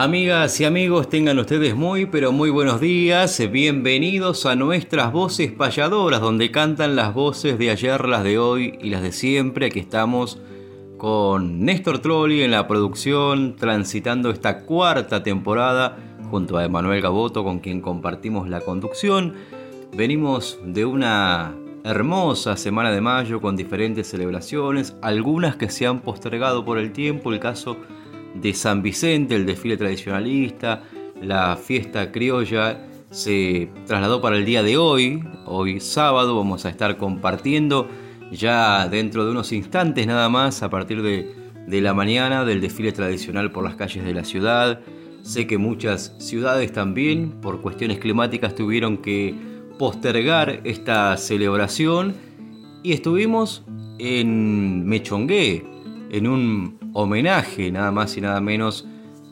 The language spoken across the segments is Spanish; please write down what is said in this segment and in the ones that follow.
Amigas y amigos, tengan ustedes muy pero muy buenos días. Bienvenidos a nuestras voces payadoras, donde cantan las voces de ayer, las de hoy y las de siempre. Aquí estamos con Néstor Trolli en la producción, transitando esta cuarta temporada junto a Emanuel Gaboto, con quien compartimos la conducción. Venimos de una hermosa semana de mayo con diferentes celebraciones, algunas que se han postergado por el tiempo, el caso San Vicente, el desfile tradicionalista, la fiesta criolla se trasladó para el día de hoy, hoy sábado vamos a estar compartiendo ya dentro de unos instantes nada más a partir de, de la mañana del desfile tradicional por las calles de la ciudad. Sé que muchas ciudades también por cuestiones climáticas tuvieron que postergar esta celebración y estuvimos en Mechongué, en un homenaje nada más y nada menos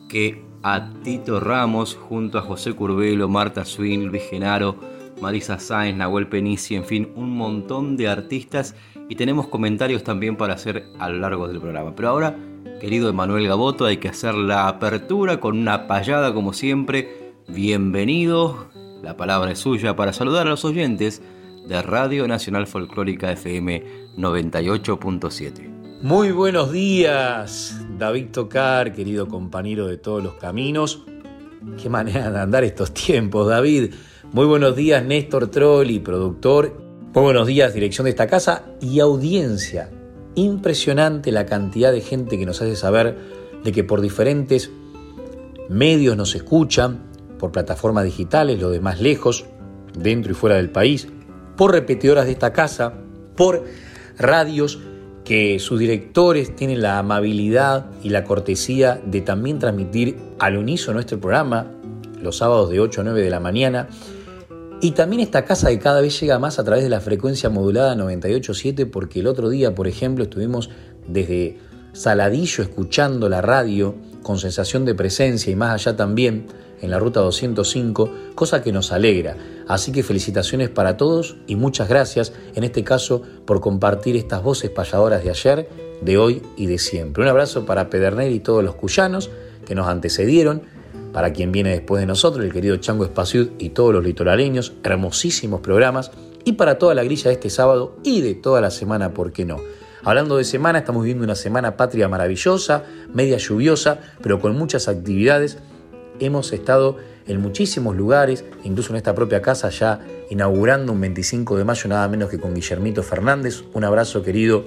que a Tito Ramos junto a José Curbelo, Marta Swin, Luis Genaro, Marisa Sáenz, Nahuel Penici, en fin, un montón de artistas y tenemos comentarios también para hacer a lo largo del programa. Pero ahora, querido Emanuel Gaboto, hay que hacer la apertura con una payada como siempre. Bienvenido, la palabra es suya para saludar a los oyentes de Radio Nacional Folclórica FM 98.7. Muy buenos días, David Tocar, querido compañero de todos los caminos. Qué manera de andar estos tiempos, David. Muy buenos días, Néstor Trolli, productor. Muy buenos días, dirección de esta casa y audiencia. Impresionante la cantidad de gente que nos hace saber de que por diferentes medios nos escuchan, por plataformas digitales, lo de más lejos, dentro y fuera del país, por repetidoras de esta casa, por radios que sus directores tienen la amabilidad y la cortesía de también transmitir al unísono nuestro programa los sábados de 8 a 9 de la mañana. Y también esta casa que cada vez llega más a través de la frecuencia modulada 98.7 porque el otro día, por ejemplo, estuvimos desde Saladillo escuchando la radio con sensación de presencia y más allá también en la ruta 205, cosa que nos alegra. Así que felicitaciones para todos y muchas gracias, en este caso, por compartir estas voces payadoras de ayer, de hoy y de siempre. Un abrazo para Pedernel y todos los cuyanos que nos antecedieron, para quien viene después de nosotros, el querido Chango Espaciud y todos los litoraleños, hermosísimos programas, y para toda la grilla de este sábado y de toda la semana, ¿por qué no? Hablando de semana, estamos viviendo una semana patria maravillosa, media lluviosa, pero con muchas actividades hemos estado en muchísimos lugares, incluso en esta propia casa ya inaugurando un 25 de mayo nada menos que con Guillermito Fernández. Un abrazo querido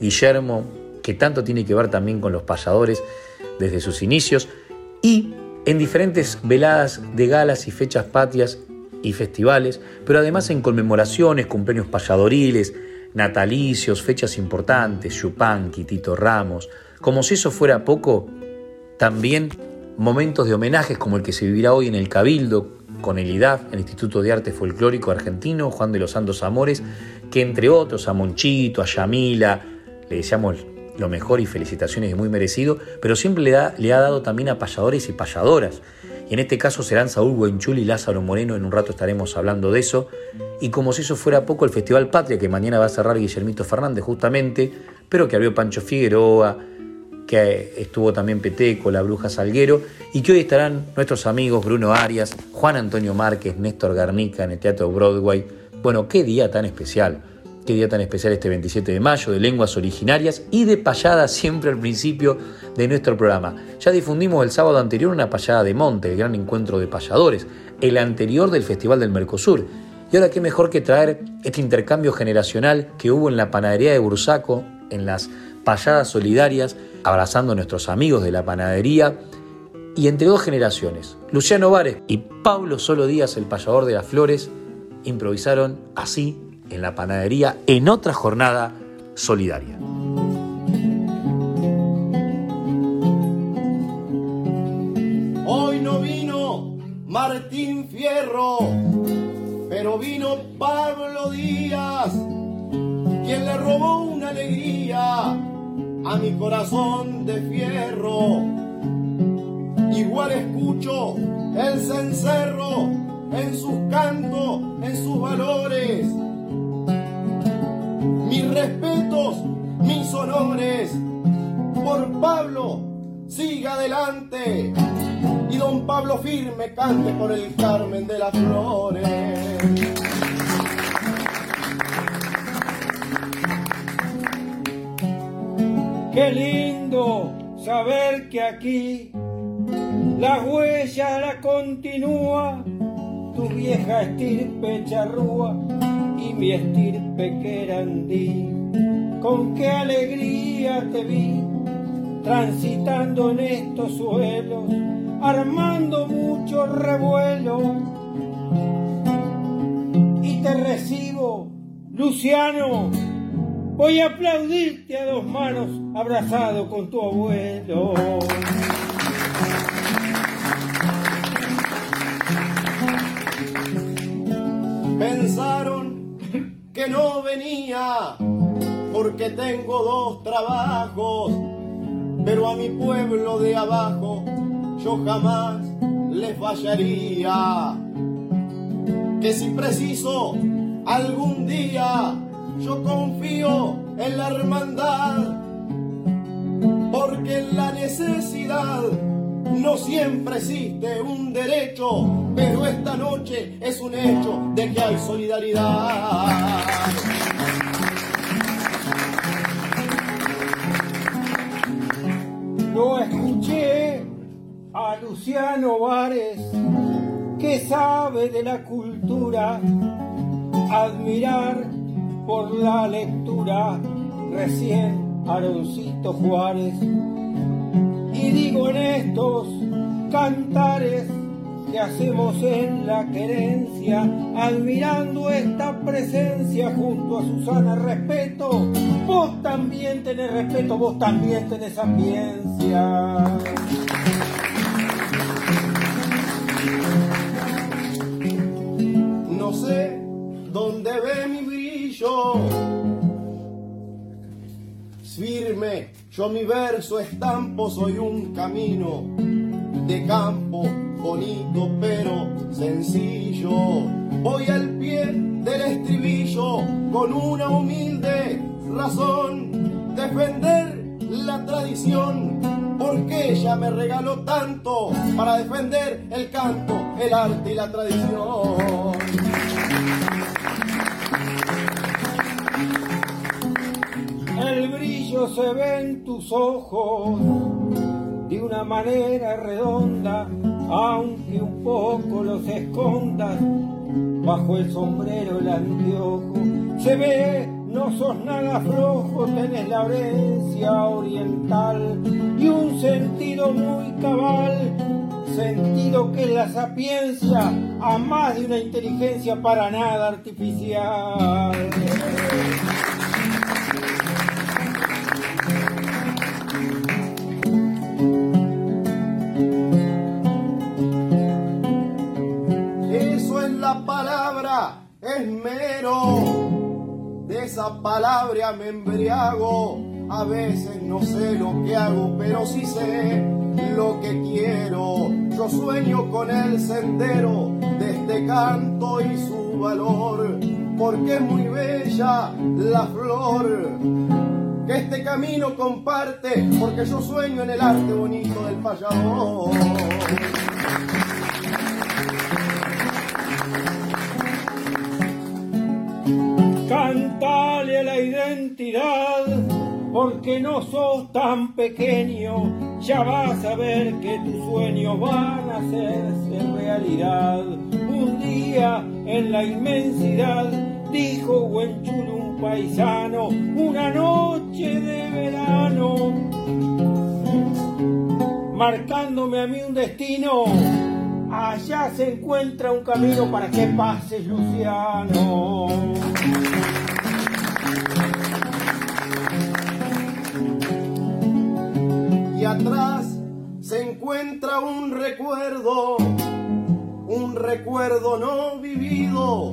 Guillermo, que tanto tiene que ver también con los payadores desde sus inicios. Y en diferentes veladas de galas y fechas patrias y festivales, pero además en conmemoraciones, cumpleaños payadoriles, natalicios, fechas importantes, Chupanqui, Tito Ramos. Como si eso fuera poco, también momentos de homenajes como el que se vivirá hoy en el Cabildo con el IDAF, el Instituto de Arte Folclórico Argentino, Juan de los Santos Amores, que entre otros a Monchito, a Yamila, le deseamos lo mejor y felicitaciones y muy merecido, pero siempre le, da, le ha dado también a payadores y payadoras. Y en este caso serán Saúl Buenchul y Lázaro Moreno, en un rato estaremos hablando de eso. Y como si eso fuera poco, el Festival Patria, que mañana va a cerrar Guillermito Fernández justamente, pero que abrió Pancho Figueroa, que estuvo también Peteco, la Bruja Salguero, y que hoy estarán nuestros amigos Bruno Arias, Juan Antonio Márquez, Néstor Garnica en el Teatro Broadway. Bueno, qué día tan especial. Qué día tan especial este 27 de mayo, de lenguas originarias y de payada siempre al principio de nuestro programa. Ya difundimos el sábado anterior una payada de monte, el gran encuentro de payadores, el anterior del Festival del Mercosur. Y ahora qué mejor que traer este intercambio generacional que hubo en la panadería de Bursaco, en las payadas solidarias, abrazando a nuestros amigos de la panadería y entre dos generaciones, Luciano Vares y Pablo Solo Díaz, el payador de las flores, improvisaron así en la panadería en otra jornada solidaria. Hoy no vino Martín Fierro, pero vino Pablo Díaz, quien le robó una alegría a mi corazón de fierro. Igual escucho el cencerro en sus cantos, en sus valores mis respetos, mis honores. Por Pablo, siga adelante. Y don Pablo firme cante por el Carmen de las Flores. Qué lindo saber que aquí la huella la continúa tu vieja estirpe charrúa y mi estirpe querandí. Con qué alegría te vi transitando en estos suelos, armando mucho revuelo. Y te recibo, Luciano, voy a aplaudirte a dos manos, abrazado con tu abuelo. Pensaron que no venía porque tengo dos trabajos, pero a mi pueblo de abajo yo jamás les fallaría. Que si preciso algún día yo confío en la hermandad, porque en la necesidad no siempre existe un derecho, pero esta noche es un hecho de que hay solidaridad. Yo escuché a Luciano Vares, que sabe de la cultura, admirar por la lectura recién Aroncito Juárez y digo en estos cantares que hacemos en la querencia, admirando esta presencia junto a Susana Respeto, vos también tenés respeto, vos también tenés sapiencia. No sé dónde ve mi brillo firme, yo mi verso estampo, soy un camino de campo bonito pero sencillo. Voy al pie del estribillo con una humilde razón, defender la tradición, porque ella me regaló tanto para defender el canto, el arte y la tradición. Brillo se ve en tus ojos de una manera redonda, aunque un poco los escondas bajo el sombrero el anteojo. Se ve, no sos nada flojo, tenés la herencia oriental y un sentido muy cabal, sentido que la sapiencia, a más de una inteligencia para nada artificial. Esmero. De esa palabra me embriago. A veces no sé lo que hago, pero sí sé lo que quiero. Yo sueño con el sendero de este canto y su valor, porque es muy bella la flor que este camino comparte, porque yo sueño en el arte bonito del payador. Cantale a la identidad, porque no sos tan pequeño, ya vas a ver que tus sueños van a hacerse realidad. Un día en la inmensidad, dijo Huenchulo un paisano, una noche de verano, marcándome a mí un destino Allá se encuentra un camino para que pases, Luciano. Y atrás se encuentra un recuerdo, un recuerdo no vivido,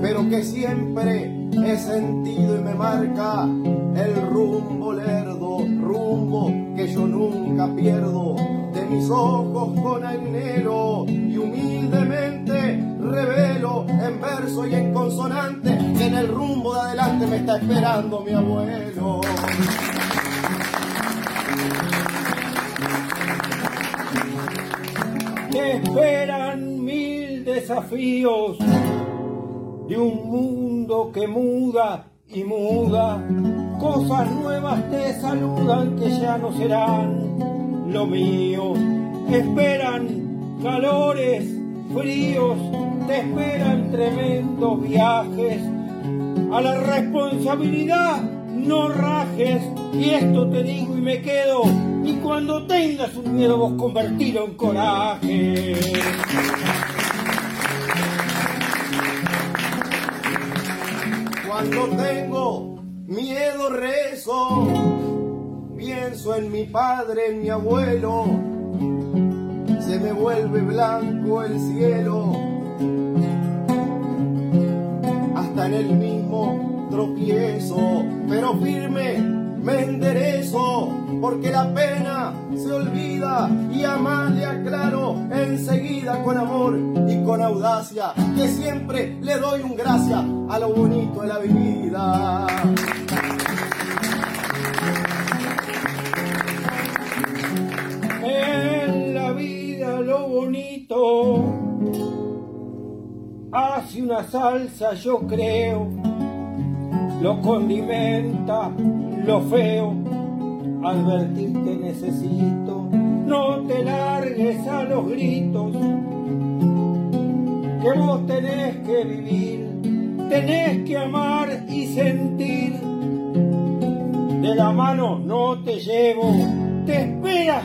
pero que siempre he sentido y me marca el rumbo lerdo, rumbo que yo nunca pierdo ojos con anhelo y humildemente revelo en verso y en consonante que en el rumbo de adelante me está esperando mi abuelo. Te esperan mil desafíos de un mundo que muda y muda. Cosas nuevas te saludan que ya no serán lo mío. Esperan calores, fríos, te esperan tremendos viajes. A la responsabilidad no rajes, y esto te digo y me quedo. Y cuando tengas un miedo, vos convertirlo en coraje. Cuando tengo miedo rezo, pienso en mi padre, en mi abuelo, se me vuelve blanco el cielo, hasta en el mismo tropiezo, pero firme me enderezo, porque la pena se olvida y a más le aclaro enseguida con amor y con audacia, que siempre le doy un gracia a lo bonito de la vida. Lo bonito. Hace una salsa, yo creo, lo condimenta lo feo, advertirte necesito, no te largues a los gritos, que vos tenés que vivir, tenés que amar y sentir. De la mano no te llevo, te esperas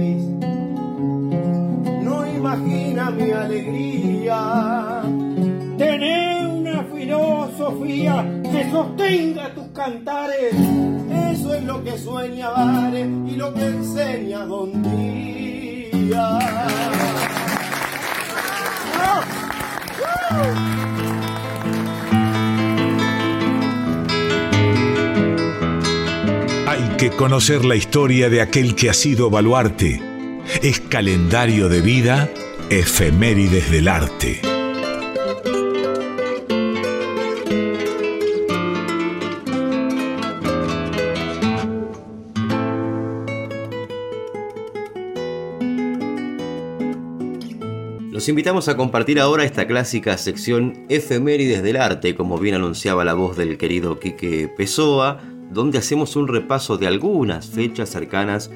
Imagina mi alegría. Tener una filosofía que sostenga tus cantares. Eso es lo que sueña Vare y lo que enseña Don Día. que conocer la historia de aquel que ha sido baluarte. Es calendario de vida, efemérides del arte. Los invitamos a compartir ahora esta clásica sección Efemérides del Arte, como bien anunciaba la voz del querido Quique Pessoa, donde hacemos un repaso de algunas fechas cercanas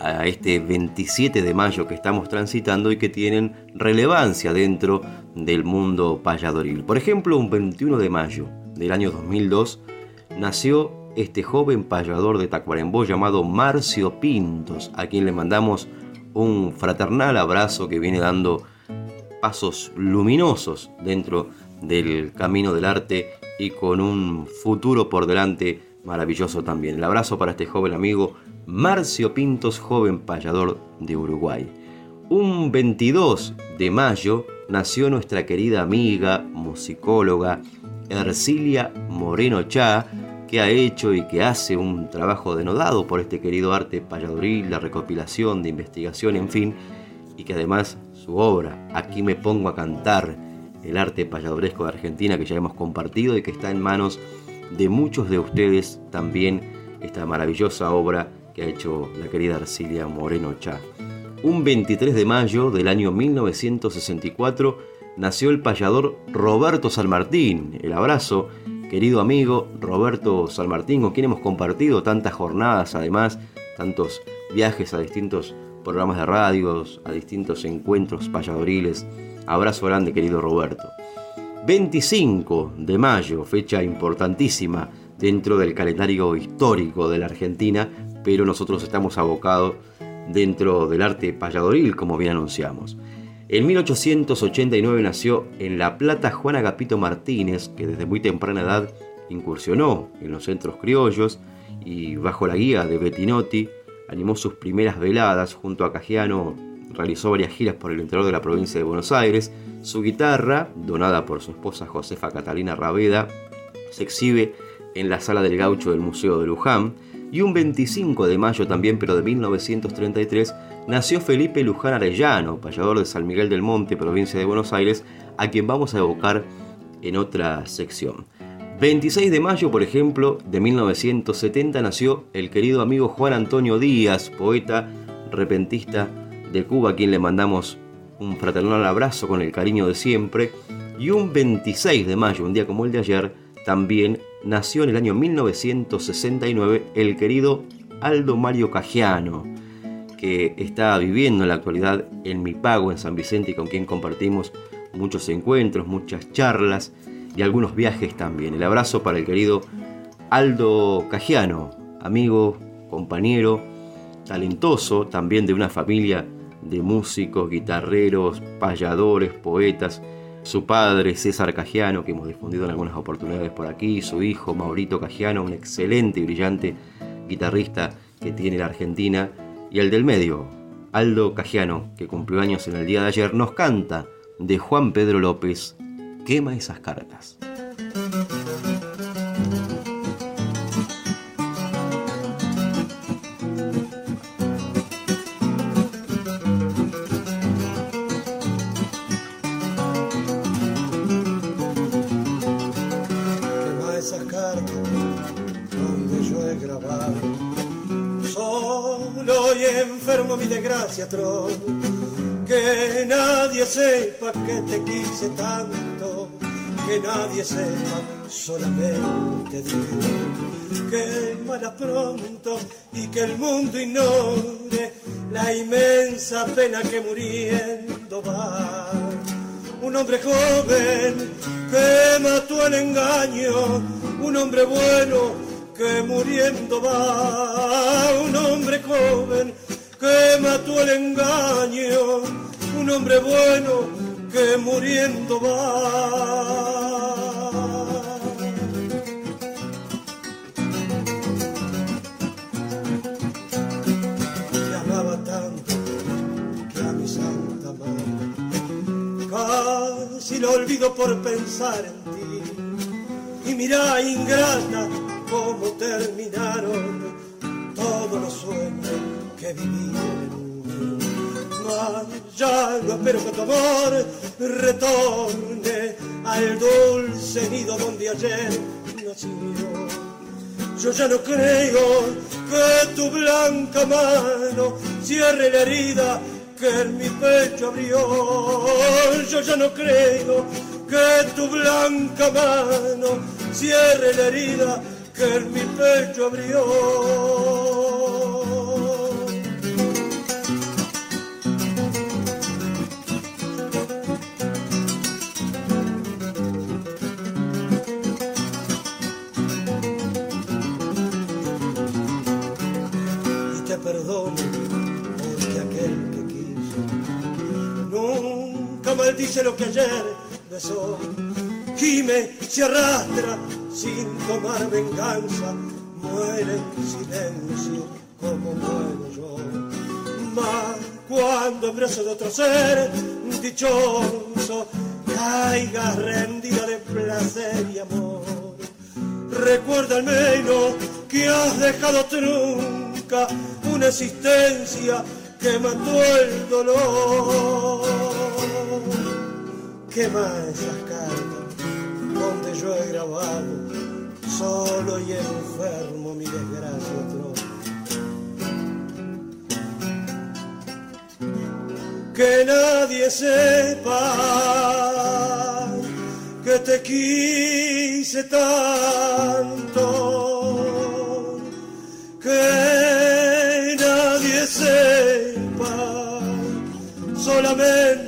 a este 27 de mayo que estamos transitando y que tienen relevancia dentro del mundo payadoril. Por ejemplo, un 21 de mayo del año 2002 nació este joven payador de Tacuarembó llamado Marcio Pintos, a quien le mandamos un fraternal abrazo que viene dando pasos luminosos dentro del camino del arte y con un futuro por delante maravilloso también. El abrazo para este joven amigo Marcio Pintos, joven payador de Uruguay. Un 22 de mayo nació nuestra querida amiga, musicóloga, Ercilia Moreno Chá, que ha hecho y que hace un trabajo denodado por este querido arte payadoril, la recopilación, de investigación, en fin, y que además su obra, Aquí me pongo a cantar, el arte payadoresco de Argentina que ya hemos compartido y que está en manos de muchos de ustedes también esta maravillosa obra que ha hecho la querida Arcilia Moreno Chá. Un 23 de mayo del año 1964 nació el payador Roberto San Martín. El abrazo, querido amigo Roberto San Martín, con quien hemos compartido tantas jornadas, además, tantos viajes a distintos programas de radios, a distintos encuentros payadoriles. Abrazo grande, querido Roberto. 25 de mayo, fecha importantísima dentro del calendario histórico de la Argentina, pero nosotros estamos abocados dentro del arte payadoril, como bien anunciamos. En 1889 nació en La Plata Juan Agapito Martínez, que desde muy temprana edad incursionó en los centros criollos y bajo la guía de Bettinotti animó sus primeras veladas junto a Cajiano, realizó varias giras por el interior de la provincia de Buenos Aires. Su guitarra, donada por su esposa Josefa Catalina Raveda, se exhibe en la sala del gaucho del Museo de Luján y un 25 de mayo también, pero de 1933, nació Felipe Luján Arellano, payador de San Miguel del Monte, provincia de Buenos Aires, a quien vamos a evocar en otra sección. 26 de mayo, por ejemplo, de 1970 nació el querido amigo Juan Antonio Díaz, poeta repentista de Cuba, a quien le mandamos un fraternal abrazo con el cariño de siempre. Y un 26 de mayo, un día como el de ayer, también nació en el año 1969 el querido Aldo Mario Cajiano, que está viviendo en la actualidad en Mi Pago, en San Vicente, y con quien compartimos muchos encuentros, muchas charlas y algunos viajes también. El abrazo para el querido Aldo Cajiano, amigo, compañero, talentoso, también de una familia de músicos, guitarreros, payadores, poetas, su padre César Cajiano, que hemos difundido en algunas oportunidades por aquí, su hijo Maurito Cajiano, un excelente y brillante guitarrista que tiene la Argentina, y el del medio, Aldo Cajiano, que cumplió años en el día de ayer, nos canta de Juan Pedro López, Quema esas cartas. Que nadie sepa que te quise tanto, que nadie sepa solamente Dios. Que muera pronto y que el mundo ignore la inmensa pena que muriendo va. Un hombre joven que mató el engaño, un hombre bueno que muriendo va. Un hombre joven que mató el engaño, un hombre bueno que muriendo va. Te amaba tanto que a mi santa madre casi lo olvido por pensar en ti. Y mira, ingrata, cómo terminaron todos los sueños que vivir ya no espero que tu amor retorne al dulce nido donde ayer nació. Yo ya no creo que tu blanca mano cierre la herida que en mi pecho abrió. Yo ya no creo que tu blanca mano cierre la herida que en mi pecho abrió. Maldice lo que ayer besó. Gime, se arrastra sin tomar venganza, muere en silencio como muero yo. Mas cuando en brazos de otro ser dichoso caigas rendida de placer y amor. Recuerda al menos que has dejado trunca una existencia que mató el dolor. Quema esas cartas donde yo he grabado solo y enfermo mi desgracia otro. Que nadie sepa que te quise tanto. Que nadie sepa, solamente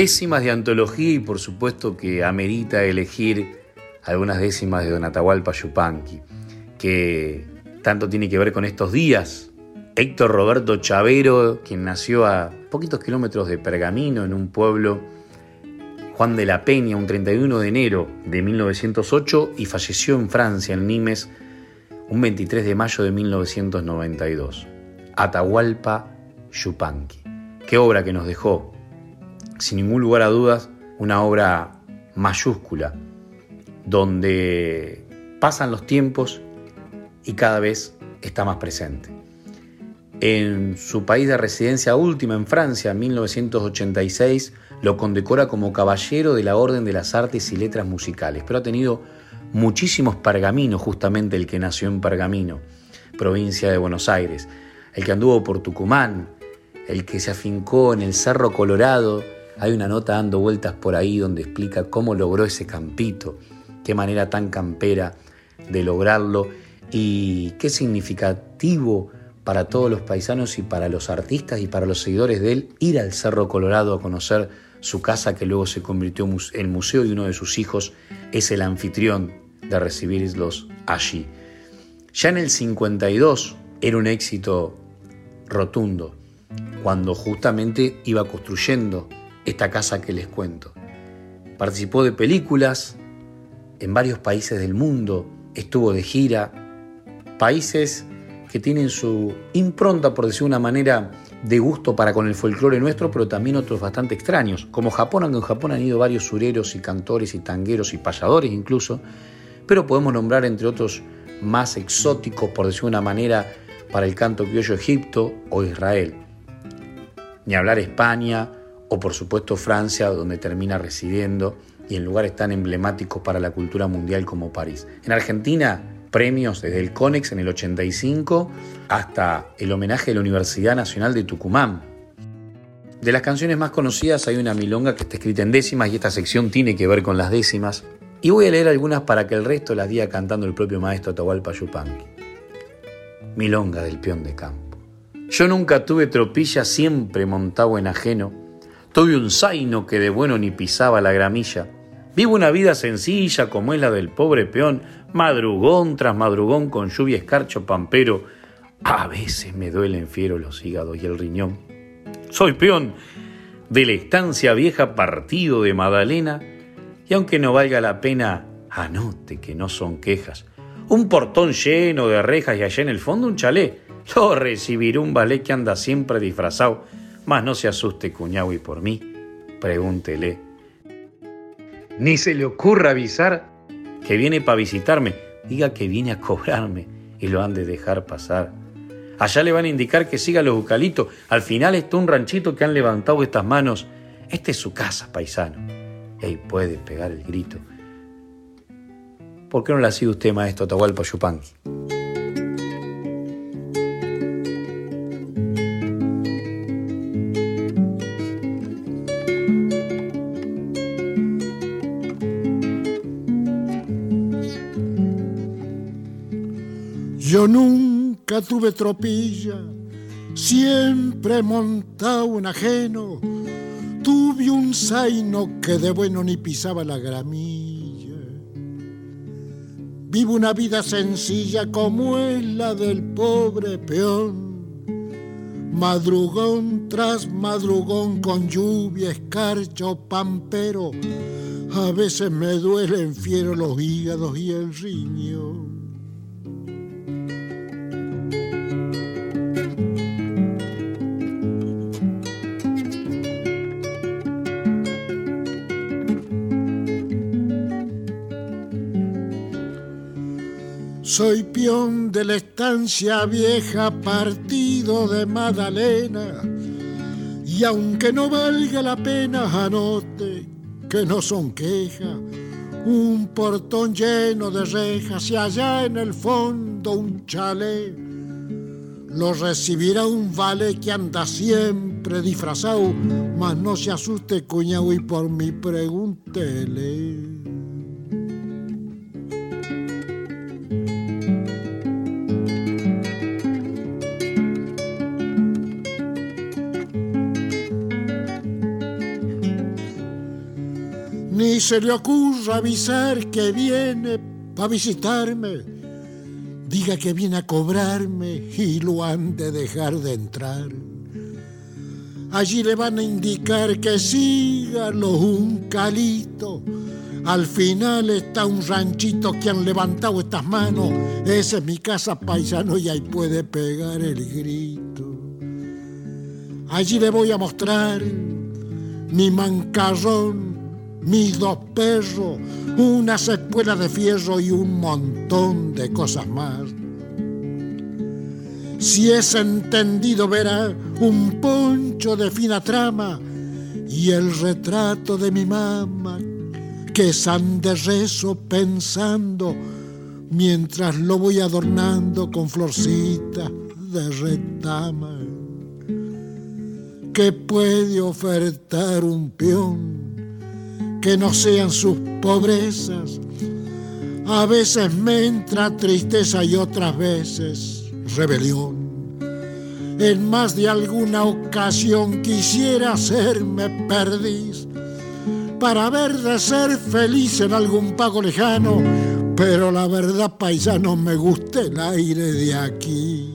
Décimas de antología y por supuesto que amerita elegir algunas décimas de Don Atahualpa Yupanqui, que tanto tiene que ver con estos días. Héctor Roberto Chavero, quien nació a poquitos kilómetros de Pergamino, en un pueblo, Juan de la Peña, un 31 de enero de 1908, y falleció en Francia, en Nimes, un 23 de mayo de 1992. Atahualpa Yupanqui. Qué obra que nos dejó. Sin ningún lugar a dudas, una obra mayúscula donde pasan los tiempos y cada vez está más presente. En su país de residencia última, en Francia, en 1986, lo condecora como caballero de la Orden de las Artes y Letras Musicales, pero ha tenido muchísimos pergaminos, justamente el que nació en Pergamino, provincia de Buenos Aires, el que anduvo por Tucumán, el que se afincó en el Cerro Colorado. Hay una nota dando vueltas por ahí donde explica cómo logró ese campito qué manera tan campera de lograrlo y qué significativo para todos los paisanos y para los artistas y para los seguidores de él ir al Cerro Colorado a conocer su casa que luego se convirtió en museo y uno de sus hijos es el anfitrión de recibirlos allí. Ya en el 52 era un éxito rotundo cuando justamente iba construyendo esta casa que les cuento. Participó de películas, en varios países del mundo, estuvo de gira, países que tienen su impronta, por decir una manera, de gusto para con el folclore nuestro, pero también otros bastante extraños, como Japón, aunque en Japón han ido varios sureros y cantores y tangueros y payadores incluso, pero podemos nombrar entre otros más exóticos, por decir una manera, para el canto criollo Egipto o Israel. Ni hablar España o por supuesto Francia, donde termina residiendo y en lugares tan emblemáticos para la cultura mundial como París. En Argentina, premios desde el CONEX en el 85 hasta el homenaje de la Universidad Nacional de Tucumán. De las canciones más conocidas hay una milonga que está escrita en décimas y esta sección tiene que ver con las décimas. Y voy a leer algunas para que el resto las diga cantando el propio maestro Atahualpa Yupanqui. Milonga del peón de campo. Yo nunca tuve tropilla, siempre montado en ajeno. Tuve un zaino que de bueno ni pisaba la gramilla Vivo una vida sencilla como es la del pobre peón, madrugón tras madrugón con lluvia escarcho pampero. A veces me duelen fiero los hígados y el riñón. Soy peón de la estancia vieja partido de Madalena y aunque no valga la pena, anote que no son quejas. Un portón lleno de rejas y allá en el fondo un chalé. Lo recibiré un ballet que anda siempre disfrazado. Mas no se asuste, cuñado, y por mí, pregúntele ni se le ocurra avisar que viene para visitarme. Diga que viene a cobrarme y lo han de dejar pasar. Allá le van a indicar que siga los bucalitos. Al final está un ranchito que han levantado estas manos. Esta es su casa, paisano. Y puede pegar el grito. ¿Por qué no ha sido usted, maestro Tahualpa Yupanqui? Nunca tuve tropilla, siempre montado en ajeno. Tuve un zaino que de bueno ni pisaba la gramilla. Vivo una vida sencilla como es la del pobre peón. Madrugón tras madrugón con lluvia, escarcha o pampero. A veces me duelen fiero los hígados y el riñón. Soy peón de la estancia vieja, partido de Magdalena. Y aunque no valga la pena, anote que no son quejas. Un portón lleno de rejas y allá en el fondo un chalet. Lo recibirá un vale que anda siempre disfrazado, mas no se asuste cuñado y por mi pregúntele. Se le ocurra avisar que viene para visitarme, diga que viene a cobrarme y lo han de dejar de entrar. Allí le van a indicar que siga un calito. Al final está un ranchito que han levantado estas manos. Esa es mi casa paisano y ahí puede pegar el grito. Allí le voy a mostrar mi mancarrón mis dos perros, una espuelas de fierro y un montón de cosas más. Si es entendido verá un poncho de fina trama y el retrato de mi mamá que san de rezo pensando mientras lo voy adornando con florcitas de retama. ¿Qué puede ofertar un peón que no sean sus pobrezas. A veces me entra tristeza y otras veces rebelión. En más de alguna ocasión quisiera hacerme perdiz para ver de ser feliz en algún pago lejano, pero la verdad paisano me gusta el aire de aquí.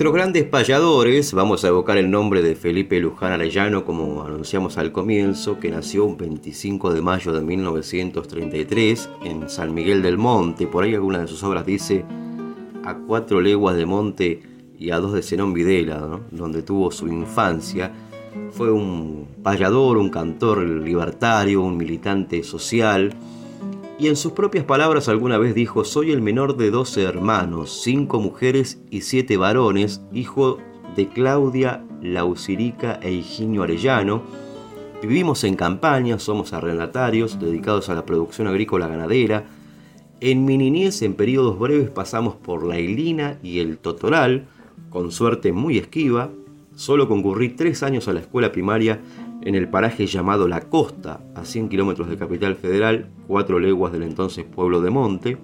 Nuestros grandes payadores, vamos a evocar el nombre de Felipe Luján Arellano como anunciamos al comienzo, que nació un 25 de mayo de 1933 en San Miguel del Monte. Por ahí alguna de sus obras dice a cuatro leguas de monte y a dos de Zenón Videla, donde tuvo su infancia. Fue un payador, un cantor libertario, un militante social y en sus propias palabras alguna vez dijo, soy el menor de doce hermanos, cinco mujeres y siete varones, hijo de Claudia Lausirica e Higinio Arellano. Vivimos en campaña, somos arrendatarios dedicados a la producción agrícola ganadera. En mi niñez, en periodos breves, pasamos por la Ilina y el Totoral, con suerte muy esquiva. Solo concurrí tres años a la escuela primaria en el paraje llamado La Costa, a 100 kilómetros de Capital Federal, cuatro leguas del entonces pueblo de Monte.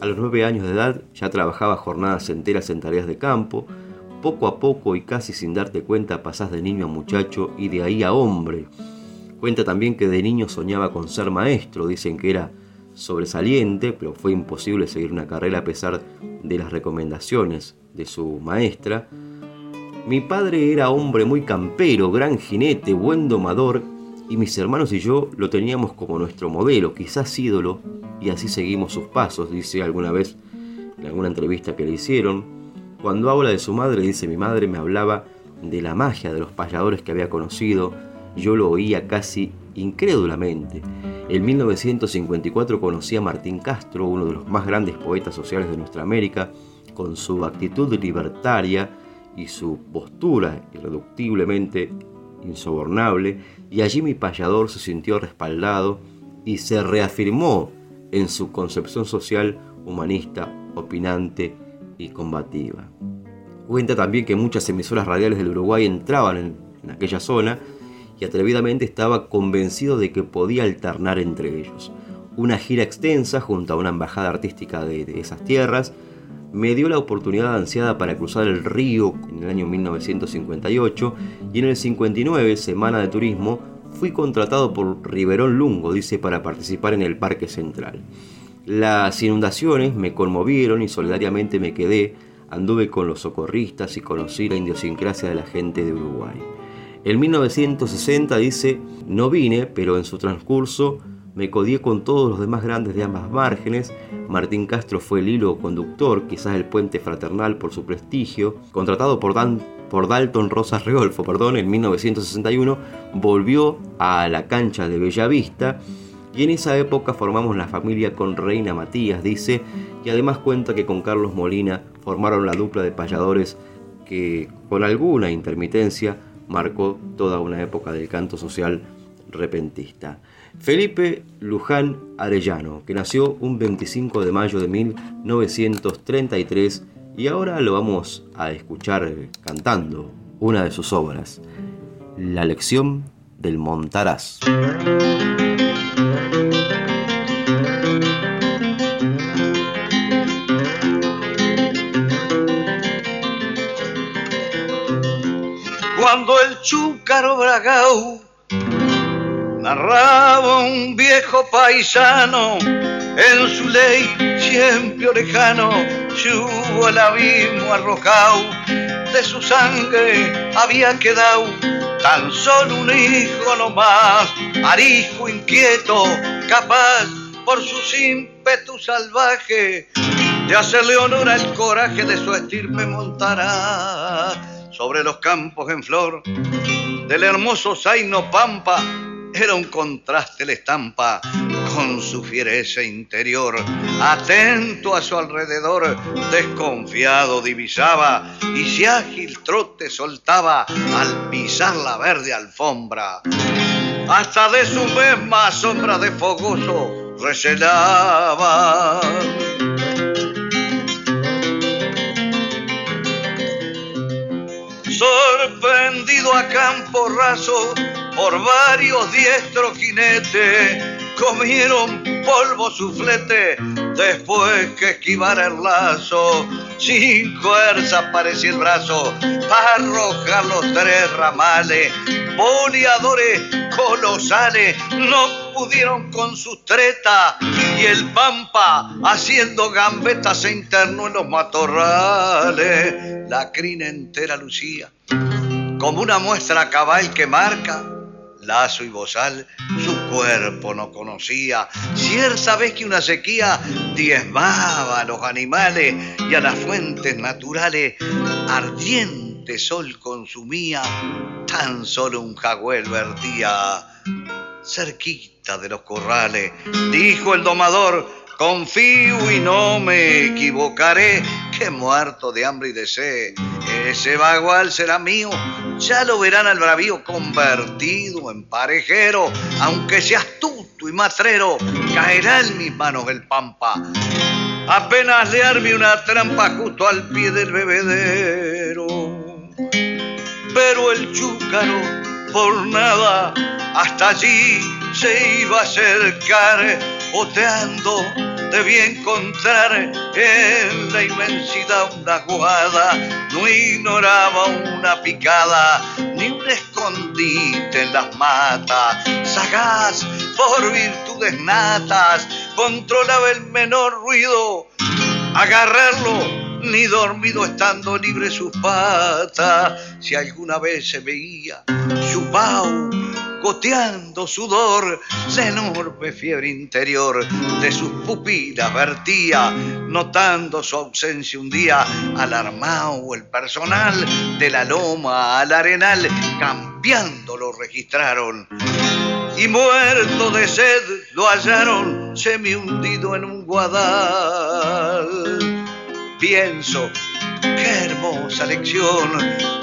A los nueve años de edad ya trabajaba jornadas enteras en tareas de campo. Poco a poco y casi sin darte cuenta pasás de niño a muchacho y de ahí a hombre. Cuenta también que de niño soñaba con ser maestro, dicen que era sobresaliente, pero fue imposible seguir una carrera a pesar de las recomendaciones de su maestra. Mi padre era hombre muy campero, gran jinete, buen domador, y mis hermanos y yo lo teníamos como nuestro modelo, quizás ídolo, y así seguimos sus pasos, dice alguna vez en alguna entrevista que le hicieron. Cuando habla de su madre, dice mi madre me hablaba de la magia de los payadores que había conocido, yo lo oía casi incrédulamente. En 1954 conocí a Martín Castro, uno de los más grandes poetas sociales de nuestra América, con su actitud libertaria y su postura irreductiblemente insobornable, y allí mi payador se sintió respaldado y se reafirmó en su concepción social humanista, opinante y combativa. Cuenta también que muchas emisoras radiales del Uruguay entraban en, aquella zona y atrevidamente estaba convencido de que podía alternar entre ellos. Una gira extensa junto a una embajada artística de esas tierras me dio la oportunidad ansiada para cruzar el río en el año 1958 y en el 59, Semana de Turismo, fui contratado por Riverón Lungo, dice, para participar en el Parque Central. Las inundaciones me conmovieron y solidariamente me quedé, anduve con los socorristas y conocí la idiosincrasia de la gente de Uruguay. En 1960 dice, no vine, pero en su transcurso me codié con todos los demás grandes de ambas márgenes. Martín Castro fue el hilo conductor, quizás el puente fraternal por su prestigio. Contratado por, Dalton Rosas Reolfo perdón, en 1961, volvió a la cancha de Bellavista y en esa época formamos la familia con Reina Matías, dice, y además cuenta que con Carlos Molina formaron la dupla de payadores que con alguna intermitencia marcó toda una época del canto social repentista. Felipe Luján Arellano, que nació un 25 de mayo de 1933 y ahora lo vamos a escuchar cantando una de sus obras, La lección del Montaraz. Cuando el chúcaro bragau narraba un viejo paisano en su ley siempre orejano subo al abismo arrojado de su sangre había quedado tan solo un hijo nomás arijo inquieto capaz por sus ímpetu salvaje de hacerle honor al coraje de su estirpe montará sobre los campos en flor del hermoso Zaino Pampa era un contraste la estampa con su fiereza interior. Atento a su alrededor, desconfiado divisaba y si ágil trote soltaba al pisar la verde alfombra. Hasta de su misma sombra de fogoso recelaba. Sorprendido a campo raso, por varios diestros jinetes comieron polvo su flete después que esquivara el lazo. Sin fuerza parecía el brazo para arrojar los tres ramales. Boleadores colosales no pudieron con sus tretas y el pampa haciendo gambetas se internó en los matorrales. La crina entera lucía como una muestra cabal que marca lazo y bozal, su cuerpo no conocía. Cierta vez que una sequía diezmaba a los animales y a las fuentes naturales, ardiente sol consumía, tan solo un jagüel vertía. Cerquita de los corrales, dijo el domador, confío y no me equivocaré, que muerto de hambre y de sed ese bagual será mío, ya lo verán al bravío convertido en parejero, aunque sea astuto y matrero, caerá en mis manos el pampa. Apenas le arme una trampa justo al pie del bebedero. Pero el chúcaro por nada hasta allí se iba a acercar, oteando debí encontrar en la inmensidad una guada, no ignoraba una picada, ni un escondite en las matas, sagaz por virtudes natas, controlaba el menor ruido, agarrarlo ni dormido estando libre sus patas, si alguna vez se veía chupao goteando sudor, la enorme fiebre interior de sus pupilas vertía, notando su ausencia un día, alarmado el personal de la loma al arenal, cambiando lo registraron. y muerto de sed lo hallaron semi hundido en un guadal. Pienso, qué hermosa lección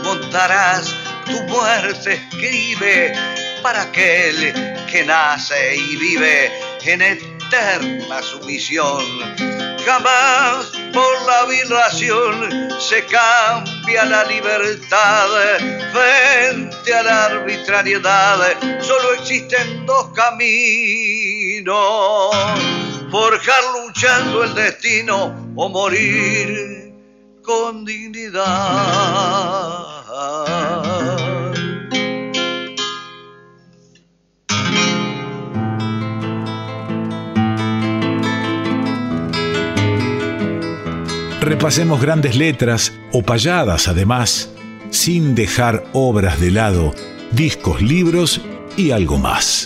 montarás, tu muerte escribe para aquel que nace y vive en eterna sumisión. Jamás por la vibración se cambia la libertad frente a la arbitrariedad. Solo existen dos caminos, forjar luchando el destino o morir con dignidad. Repasemos grandes letras o payadas además, sin dejar obras de lado, discos, libros y algo más.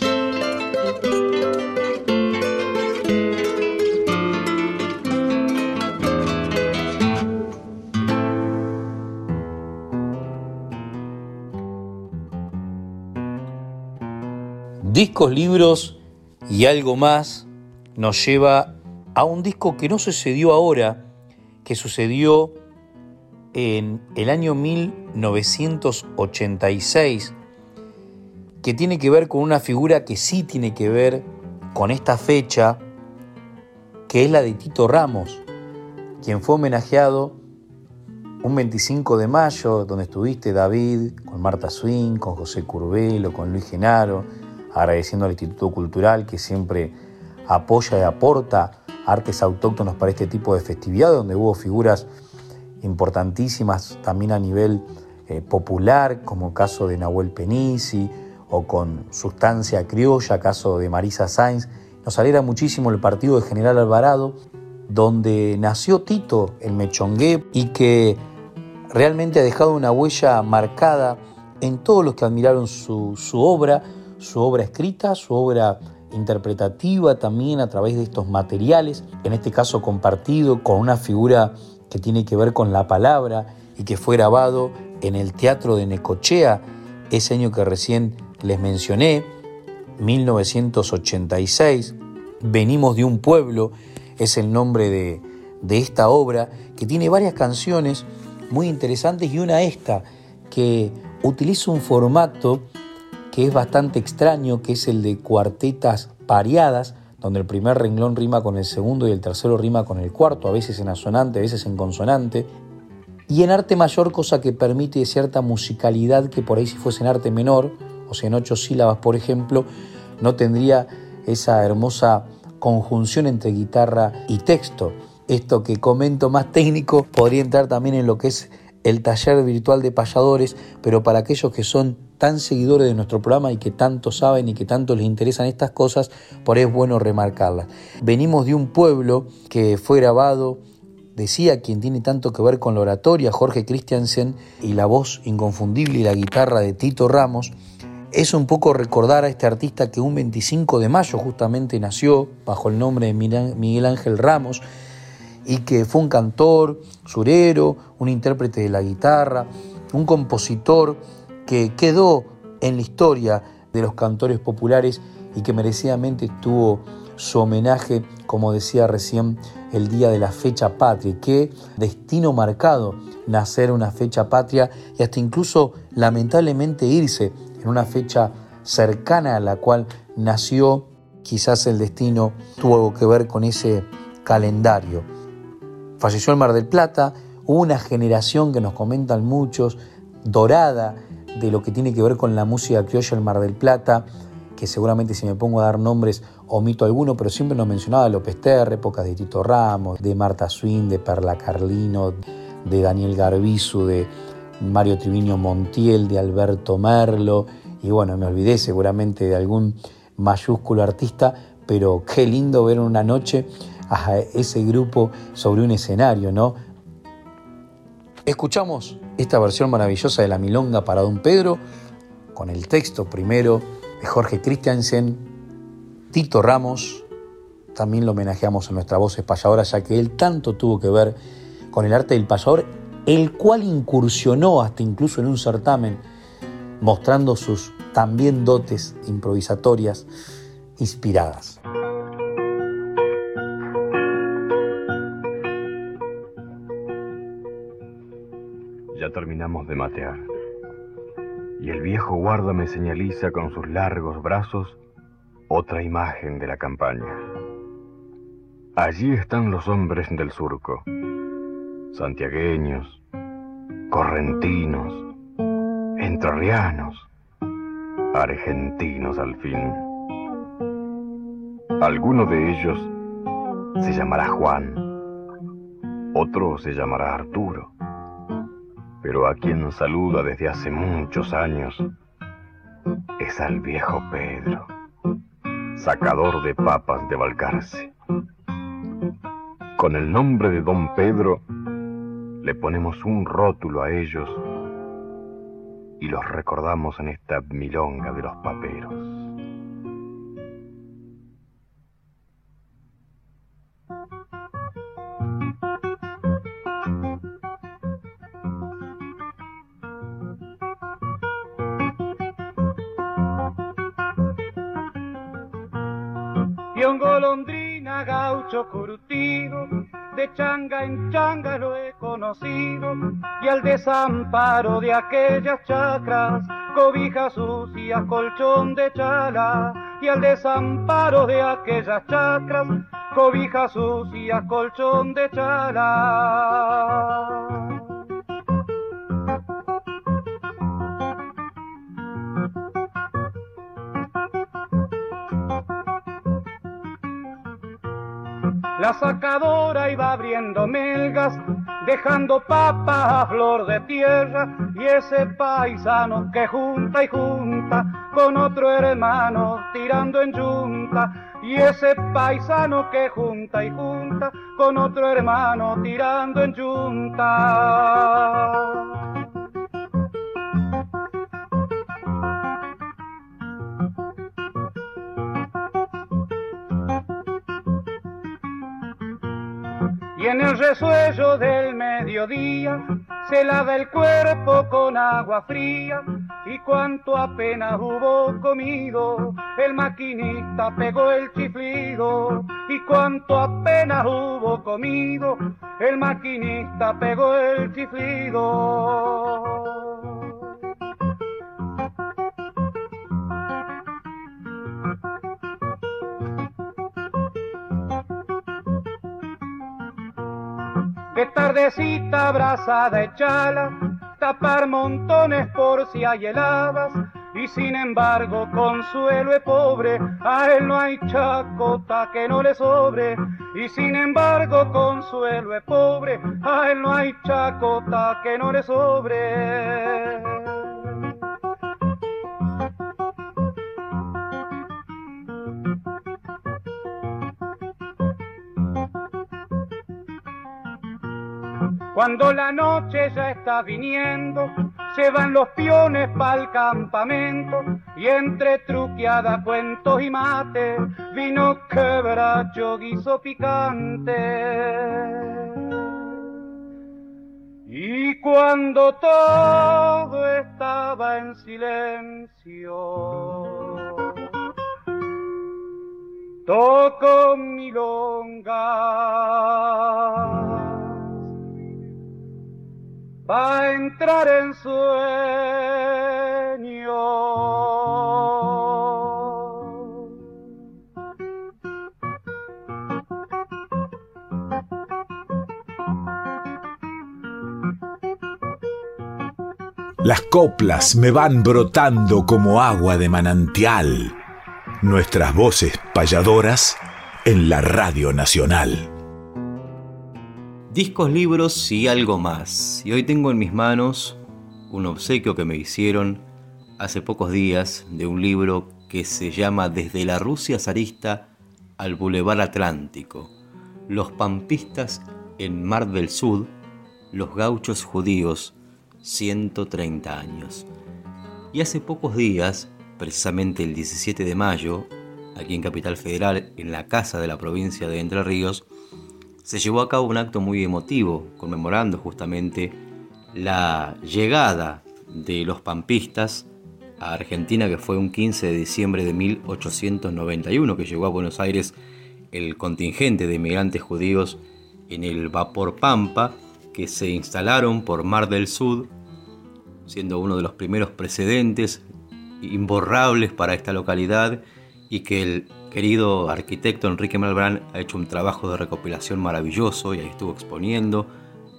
Discos, libros y algo más nos lleva a un disco que no sucedió ahora, que sucedió en el año 1986, que tiene que ver con una figura que sí tiene que ver con esta fecha, que es la de Tito Ramos, quien fue homenajeado un 25 de mayo, donde estuviste David, con Marta Swing, con José Curbelo, con Luis Genaro, agradeciendo al Instituto Cultural que siempre apoya y aporta artes autóctonos para este tipo de festividades, donde hubo figuras importantísimas también a nivel eh, popular, como el caso de Nahuel Penisi, o con Sustancia Criolla, caso de Marisa Sainz. Nos alegra muchísimo el partido de General Alvarado, donde nació Tito, el mechongué, y que realmente ha dejado una huella marcada en todos los que admiraron su obra, su obra escrita, su obra interpretativa también a través de estos materiales, en este caso compartido con una figura que tiene que ver con la palabra y que fue grabado en el Teatro de Necochea, ese año que recién les mencioné, 1986. Venimos de un pueblo, es el nombre de, de esta obra, que tiene varias canciones muy interesantes y una esta, que utiliza un formato que es bastante extraño, que es el de cuartetas pareadas, donde el primer renglón rima con el segundo y el tercero rima con el cuarto, a veces en asonante, a veces en consonante. Y en arte mayor, cosa que permite cierta musicalidad que por ahí si fuese en arte menor, o sea, en ocho sílabas, por ejemplo, no tendría esa hermosa conjunción entre guitarra y texto. Esto que comento más técnico podría entrar también en lo que es el taller virtual de payadores, pero para aquellos que son tan seguidores de nuestro programa y que tanto saben y que tanto les interesan estas cosas, por ahí es bueno remarcarlas. Venimos de un pueblo que fue grabado, decía quien tiene tanto que ver con la oratoria, Jorge Christiansen, y la voz inconfundible y la guitarra de Tito Ramos, es un poco recordar a este artista que un 25 de mayo justamente nació bajo el nombre de Miguel Ángel Ramos y que fue un cantor, surero, un intérprete de la guitarra, un compositor que quedó en la historia de los cantores populares y que merecidamente tuvo su homenaje, como decía recién, el día de la fecha patria. Qué destino marcado nacer una fecha patria y hasta incluso lamentablemente irse en una fecha cercana a la cual nació, quizás el destino tuvo que ver con ese calendario. Falleció el Mar del Plata, hubo una generación que nos comentan muchos, dorada, de lo que tiene que ver con la música criolla el Mar del Plata, que seguramente si me pongo a dar nombres omito alguno, pero siempre nos mencionaba López Terre, épocas de Tito Ramos, de Marta Swin, de Perla Carlino, de Daniel Garbizu, de Mario Triviño Montiel, de Alberto Merlo, y bueno, me olvidé seguramente de algún mayúsculo artista, pero qué lindo ver una noche a ese grupo sobre un escenario, ¿no? Escuchamos esta versión maravillosa de la Milonga para Don Pedro, con el texto primero de Jorge Christiansen, Tito Ramos, también lo homenajeamos a nuestra voz espalladora, ya que él tanto tuvo que ver con el arte del payador, el cual incursionó hasta incluso en un certamen mostrando sus también dotes improvisatorias inspiradas. Terminamos de matear. Y el viejo guarda me señaliza con sus largos brazos otra imagen de la campaña. Allí están los hombres del surco, santiagueños, correntinos, entrerrianos, argentinos al fin. Alguno de ellos se llamará Juan, otro se llamará Arturo, pero a quien saluda desde hace muchos años es al viejo Pedro, sacador de papas de Balcarce. Con el nombre de don Pedro le ponemos un rótulo a ellos y los recordamos en esta milonga de los paperos. Golondrina gaucho curtido, de changa en changa lo he conocido, y al desamparo de aquellas chacras, cobija sucia, colchón de chala, y al desamparo de aquellas chacras, cobija sucia, colchón de chala. La sacadora iba abriendo melgas, dejando papas a flor de tierra, y ese paisano que junta y junta con otro hermano tirando en junta, y ese paisano que junta y junta con otro hermano tirando en junta. Y en el resuello del mediodía se lava el cuerpo con agua fría y cuanto apenas hubo comido, el maquinista pegó el chiflido y cuanto apenas hubo comido, el maquinista pegó el chiflido. De tardecita abrazada echala, tapar montones por si hay heladas, y sin embargo consuelo es pobre, a él no hay chacota que no le sobre, y sin embargo consuelo es pobre, a él no hay chacota que no le sobre. Cuando la noche ya está viniendo, se van los piones pa'l campamento y entre truqueada, cuentos y mate, vino quebracho, guiso picante. Y cuando todo estaba en silencio, toco longa a entrar en sueño. Las coplas me van brotando como agua de manantial. Nuestras voces payadoras en la Radio Nacional discos, libros y algo más. Y hoy tengo en mis manos un obsequio que me hicieron hace pocos días de un libro que se llama Desde la Rusia zarista al Boulevard Atlántico. Los pampistas en Mar del Sud, los gauchos judíos, 130 años. Y hace pocos días, precisamente el 17 de mayo, aquí en Capital Federal, en la casa de la provincia de Entre Ríos, se llevó a cabo un acto muy emotivo, conmemorando justamente la llegada de los pampistas a Argentina, que fue un 15 de diciembre de 1891, que llegó a Buenos Aires el contingente de inmigrantes judíos en el vapor Pampa, que se instalaron por Mar del Sud, siendo uno de los primeros precedentes imborrables para esta localidad y que el querido arquitecto Enrique Malbrán ha hecho un trabajo de recopilación maravilloso y ahí estuvo exponiendo,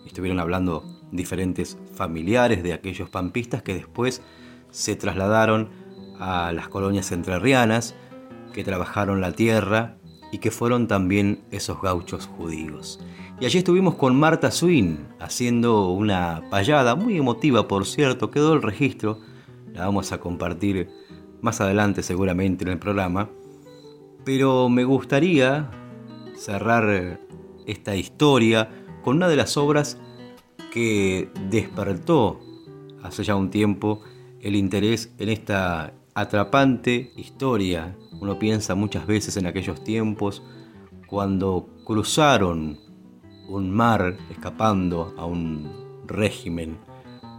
estuvieron hablando diferentes familiares de aquellos pampistas que después se trasladaron a las colonias entrerrianas, que trabajaron la tierra y que fueron también esos gauchos judíos. Y allí estuvimos con Marta Swin haciendo una payada muy emotiva, por cierto, quedó el registro, la vamos a compartir más adelante seguramente en el programa, pero me gustaría cerrar esta historia con una de las obras que despertó hace ya un tiempo el interés en esta atrapante historia. Uno piensa muchas veces en aquellos tiempos cuando cruzaron un mar escapando a un régimen,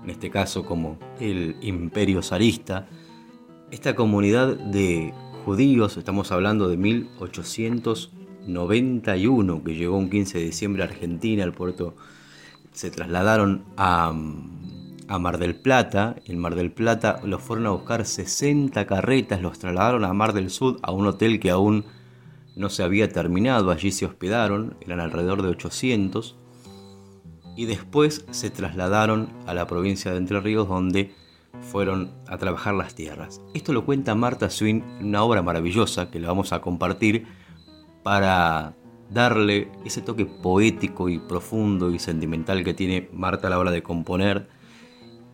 en este caso como el imperio zarista, esta comunidad de judíos, estamos hablando de 1891, que llegó un 15 de diciembre a Argentina, al puerto se trasladaron a, Mar del Plata. En Mar del Plata los fueron a buscar 60 carretas, los trasladaron a Mar del Sur, a un hotel que aún no se había terminado. Allí se hospedaron, eran alrededor de 800. Y después se trasladaron a la provincia de Entre Ríos, donde fueron a trabajar las tierras. Esto lo cuenta Marta Swin una obra maravillosa que le vamos a compartir para darle ese toque poético y profundo y sentimental que tiene Marta a la hora de componer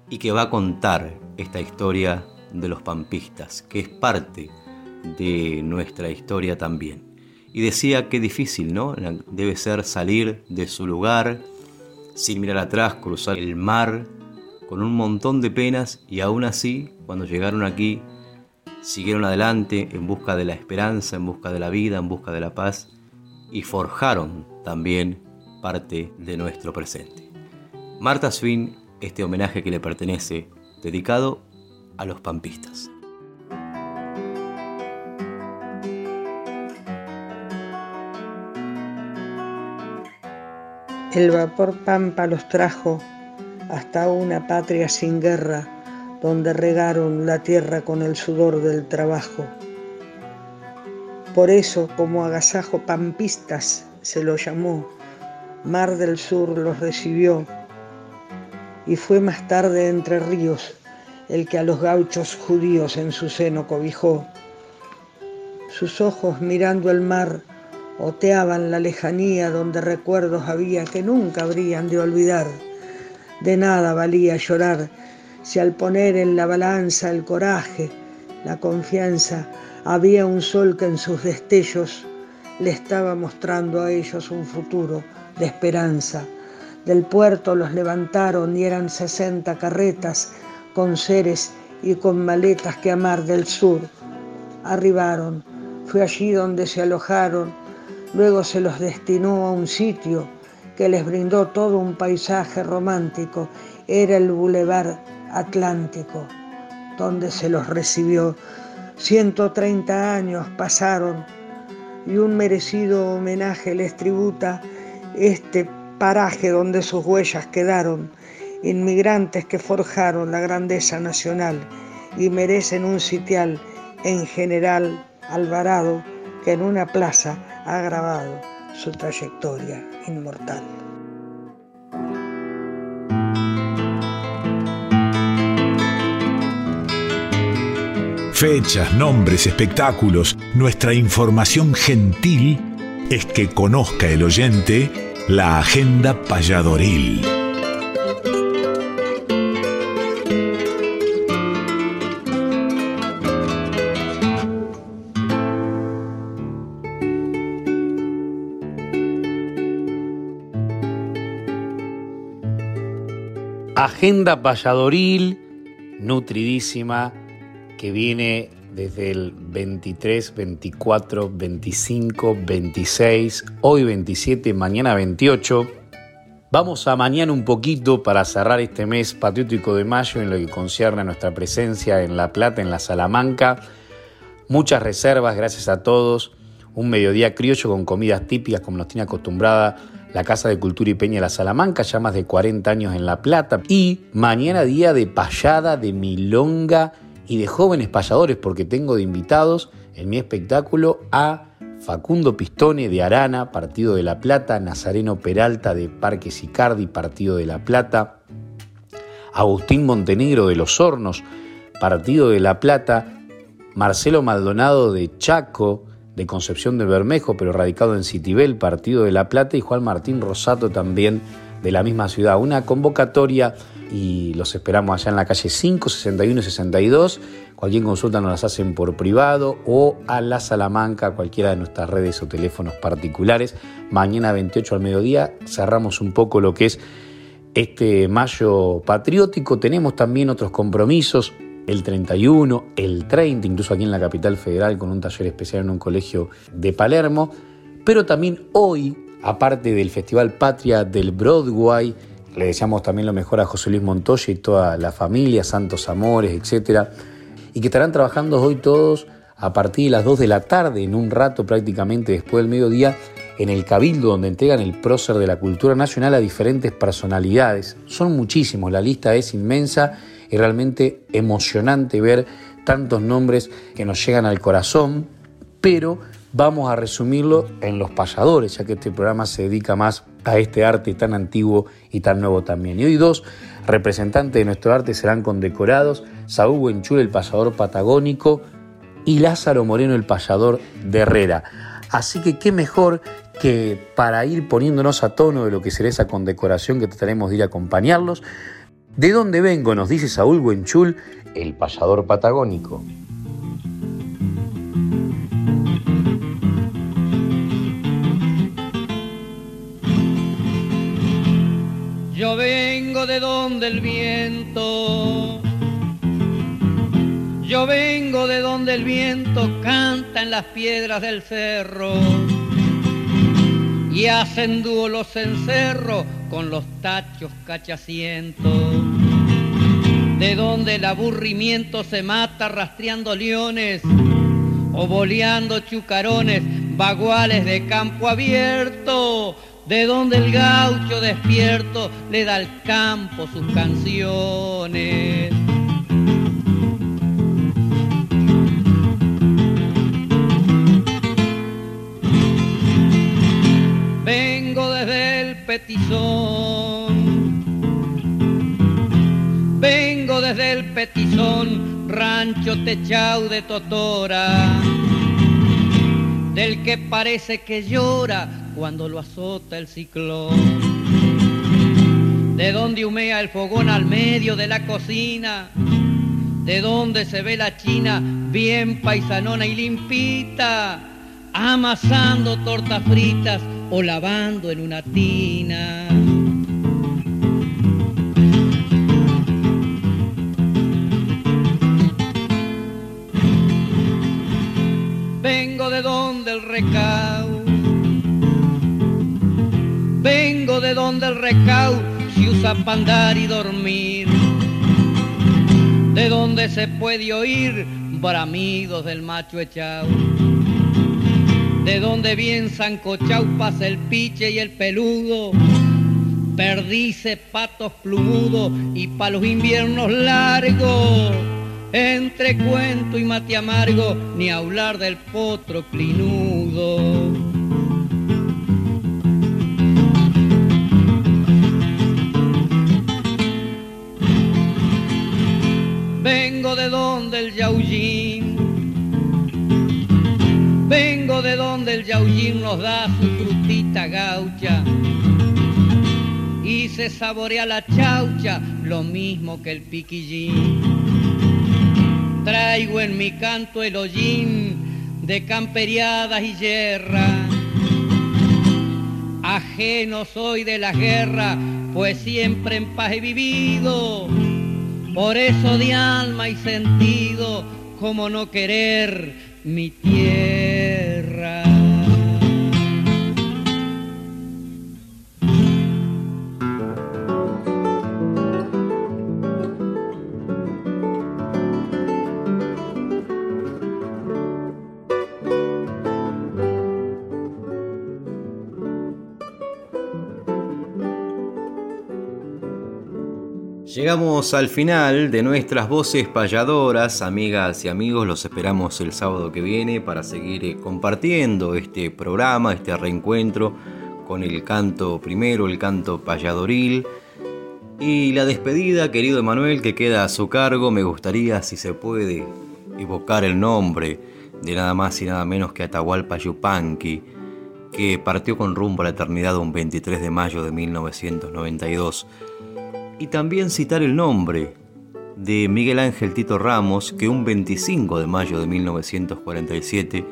y que va a contar esta historia de los pampistas, que es parte de nuestra historia también. Y decía que difícil, ¿no? Debe ser salir de su lugar, sin mirar atrás, cruzar el mar, con un montón de penas y aún así, cuando llegaron aquí, siguieron adelante en busca de la esperanza, en busca de la vida, en busca de la paz y forjaron también parte de nuestro presente. Marta Swin, este homenaje que le pertenece, dedicado a los pampistas. El vapor pampa los trajo hasta una patria sin guerra, donde regaron la tierra con el sudor del trabajo por eso, como agasajo pampistas se lo llamó, Mar del Sur los recibió y fue más tarde Entre Ríos el que a los gauchos judíos en su seno cobijó. Sus ojos mirando el mar oteaban la lejanía donde recuerdos había que nunca habrían de olvidar. De nada valía llorar si al poner en la balanza el coraje, la confianza, había un sol que en sus destellos le estaba mostrando a ellos un futuro de esperanza. Del puerto los levantaron y eran sesenta carretas con seres y con maletas que a Mar del Sur arribaron. Fue allí donde se alojaron. Luego se los destinó a un sitio que les brindó todo un paisaje romántico. Era el Boulevard Atlántico, donde se los recibió 130 años pasaron y un merecido homenaje les tributa este paraje donde sus huellas quedaron, inmigrantes que forjaron la grandeza nacional y merecen un sitial en general Alvarado que en una plaza ha grabado su trayectoria inmortal. fechas, nombres, espectáculos, nuestra información gentil es que conozca el oyente la agenda payadoril. Agenda payadoril, nutridísima que viene desde el 23, 24, 25, 26, hoy 27, mañana 28, Vamos a mañana un poquito para cerrar este mes patriótico de mayo en lo que concierne a nuestra presencia en La Plata, en la Salamanca. Muchas reservas, gracias a todos. Un mediodía criollo con comidas típicas como nos tiene acostumbrada la Casa de Cultura y Peña de la Salamanca, ya más de 40 años en La Plata. Y mañana día de payada, de milonga y de jóvenes payadores, porque tengo de invitados en mi espectáculo a Facundo Pistone de Arana, Partido de la Plata, Nazareno Peralta de Parque Sicardi, Partido de la Plata, Agustín Montenegro de Los Hornos, Partido de la Plata, Marcelo Maldonado de Chaco, de Concepción del Bermejo, pero radicado en Citibel, Partido de la Plata, y Juan Martín Rosato también de la misma ciudad. Una convocatoria y los esperamos allá en la calle 5, 61 y 62 Cualquier consulta nos las hacen por privado o a la Salamanca, cualquiera de nuestras redes o teléfonos particulares. Mañana 28 al mediodía cerramos un poco lo que es este mayo patriótico. Tenemos también otros compromisos, el 31, el 30, incluso aquí en la capital federal con un taller especial en un colegio de Palermo. Pero también hoy, aparte del Festival Patria del Broadway, le deseamos también lo mejor a José Luis Montoya y toda la familia, Santos Amores, etcétera y que estarán trabajando hoy todos a partir de las 2 de la tarde, en un rato prácticamente después del mediodía, en el Cabildo, donde entregan el prócer de la cultura nacional a diferentes personalidades. Son muchísimos, la lista es inmensa y realmente emocionante ver tantos nombres que nos llegan al corazón, pero vamos a resumirlo en los payadores, ya que este programa se dedica más a este arte tan antiguo y tan nuevo también. Y hoy dos representantes de nuestro arte serán condecorados, Saúl Buenchul, el payador patagónico, y Lázaro Moreno, el payador de Herrera. Así que qué mejor que para ir poniéndonos a tono de lo que será esa condecoración que trataremos de ir a acompañarlos. ¿De dónde vengo? Nos dice Saúl Buenchul, el payador patagónico. Yo vengo de donde el viento, yo vengo de donde el viento canta en las piedras del cerro y hacen dúo los encerros con los tachos cachacientos. De donde el aburrimiento se mata rastreando leones o boleando chucarones, baguales de campo abierto de donde el gaucho despierto le da al campo sus canciones. Vengo desde el petizón, vengo desde el petizón, rancho techao de Totora, del que parece que llora cuando lo azota el ciclón. De donde humea el fogón al medio de la cocina, de donde se ve la china bien paisanona y limpita, amasando tortas fritas o lavando en una tina. De donde el recao Vengo de donde el recau se usa para andar y dormir. De donde se puede oír bramidos del macho echao. De donde bien sancochau pasa el piche y el peludo. Perdice, patos plumudos y pa' los inviernos largos. Entre cuento y mate amargo, ni hablar del potro clinudo. Vengo de donde el yaullín, vengo de donde el yaullín nos da su frutita gaucha y se saborea la chaucha lo mismo que el piquillín. Traigo en mi canto el hollín de camperiadas y yerra. Ajeno soy de la guerra, pues siempre en paz he vivido por eso de alma y sentido, como no querer mi tierra. Llegamos al final de nuestras voces payadoras, amigas y amigos, los esperamos el sábado que viene para seguir eh, compartiendo este programa, este reencuentro con el canto primero, el canto payadoril. Y la despedida, querido Emanuel, que queda a su cargo, me gustaría, si se puede, evocar el nombre de nada más y nada menos que Atahualpa Yupanqui, que partió con rumbo a la eternidad un 23 de mayo de 1992. Y también citar el nombre de Miguel Ángel Tito Ramos, que un 25 de mayo de 1947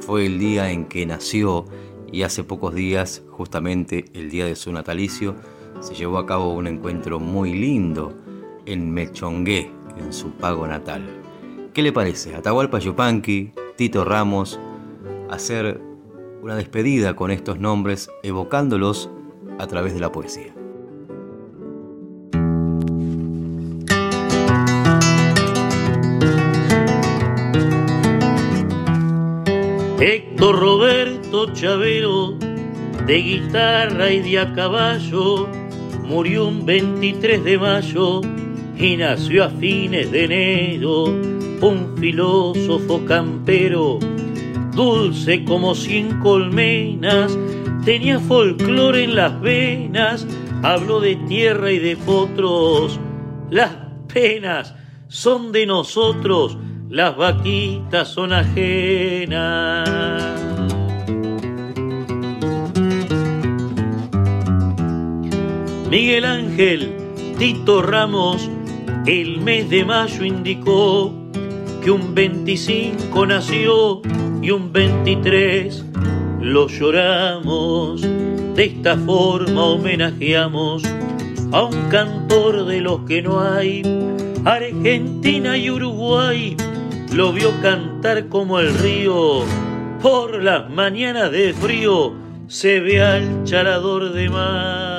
fue el día en que nació y hace pocos días, justamente el día de su natalicio, se llevó a cabo un encuentro muy lindo en Mechongué, en su pago natal. ¿Qué le parece? Atahualpa Yupanqui, Tito Ramos, hacer una despedida con estos nombres, evocándolos a través de la poesía. Héctor Roberto Chavero, de guitarra y de a caballo, murió un 23 de mayo y nació a fines de enero, un filósofo campero, dulce como cien colmenas, tenía folclore en las venas, habló de tierra y de potros, las penas son de nosotros, las vaquitas son ajenas. Miguel Ángel Tito Ramos el mes de mayo indicó que un 25 nació y un 23 lo lloramos. De esta forma homenajeamos a un cantor de los que no hay. Argentina y Uruguay lo vio cantar como el río. Por las mañanas de frío se ve al charador de mar.